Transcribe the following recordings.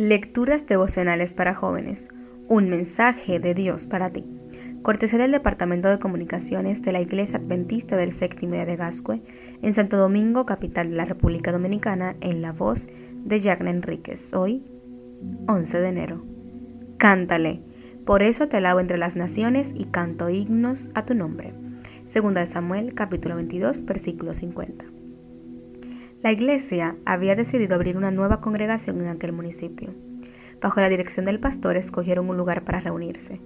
Lecturas devocionales para jóvenes. Un mensaje de Dios para ti. Cortesía del Departamento de Comunicaciones de la Iglesia Adventista del Séptimo Día de Gascue, en Santo Domingo, capital de la República Dominicana, en la voz de Jacqueline Enríquez. Hoy, 11 de enero. Cántale. Por eso te alabo entre las naciones y canto himnos a tu nombre. Segunda de Samuel, capítulo 22, versículo 50. La iglesia había decidido abrir una nueva congregación en aquel municipio. Bajo la dirección del pastor escogieron un lugar para reunirse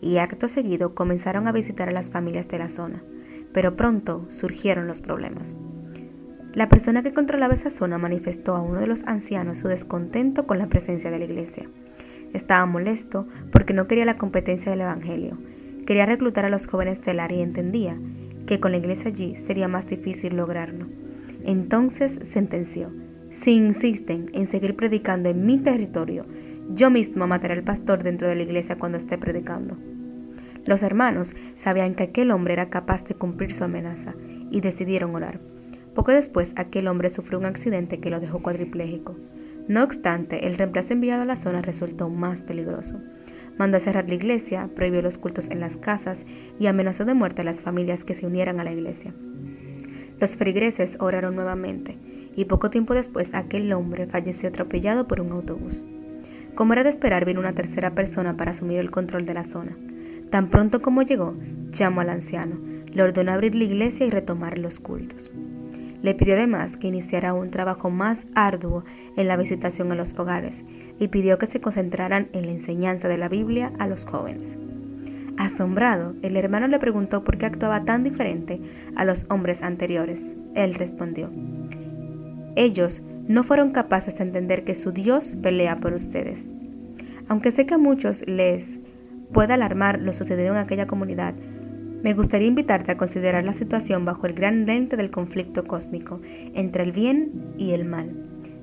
y acto seguido comenzaron a visitar a las familias de la zona, pero pronto surgieron los problemas. La persona que controlaba esa zona manifestó a uno de los ancianos su descontento con la presencia de la iglesia. Estaba molesto porque no quería la competencia del Evangelio. Quería reclutar a los jóvenes del área y entendía que con la iglesia allí sería más difícil lograrlo. Entonces sentenció, si insisten en seguir predicando en mi territorio, yo mismo mataré al pastor dentro de la iglesia cuando esté predicando. Los hermanos sabían que aquel hombre era capaz de cumplir su amenaza y decidieron orar. Poco después, aquel hombre sufrió un accidente que lo dejó cuadripléjico. No obstante, el reemplazo enviado a la zona resultó más peligroso. Mandó a cerrar la iglesia, prohibió los cultos en las casas y amenazó de muerte a las familias que se unieran a la iglesia. Los frigreses oraron nuevamente, y poco tiempo después aquel hombre falleció atropellado por un autobús. Como era de esperar, vino una tercera persona para asumir el control de la zona. Tan pronto como llegó, llamó al anciano, le ordenó abrir la iglesia y retomar los cultos. Le pidió además que iniciara un trabajo más arduo en la visitación a los hogares y pidió que se concentraran en la enseñanza de la Biblia a los jóvenes. Asombrado, el hermano le preguntó por qué actuaba tan diferente a los hombres anteriores. Él respondió, ellos no fueron capaces de entender que su Dios pelea por ustedes. Aunque sé que a muchos les pueda alarmar lo sucedido en aquella comunidad, me gustaría invitarte a considerar la situación bajo el gran lente del conflicto cósmico entre el bien y el mal.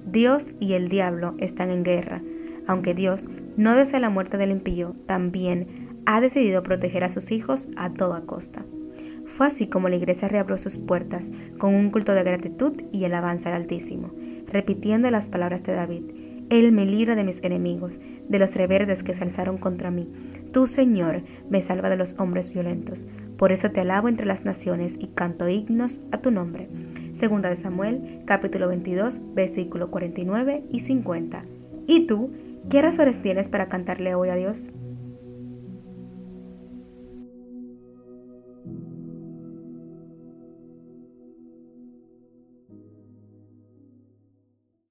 Dios y el diablo están en guerra. Aunque Dios no desea la muerte del impío, también ha decidido proteger a sus hijos a toda costa. Fue así como la iglesia reabrió sus puertas con un culto de gratitud y alabanza al Altísimo, repitiendo las palabras de David. Él me libra de mis enemigos, de los reverdes que se alzaron contra mí. Tú, Señor, me salva de los hombres violentos. Por eso te alabo entre las naciones y canto himnos a tu nombre. Segunda de Samuel, capítulo 22, versículo 49 y 50. ¿Y tú, qué razones tienes para cantarle hoy a Dios?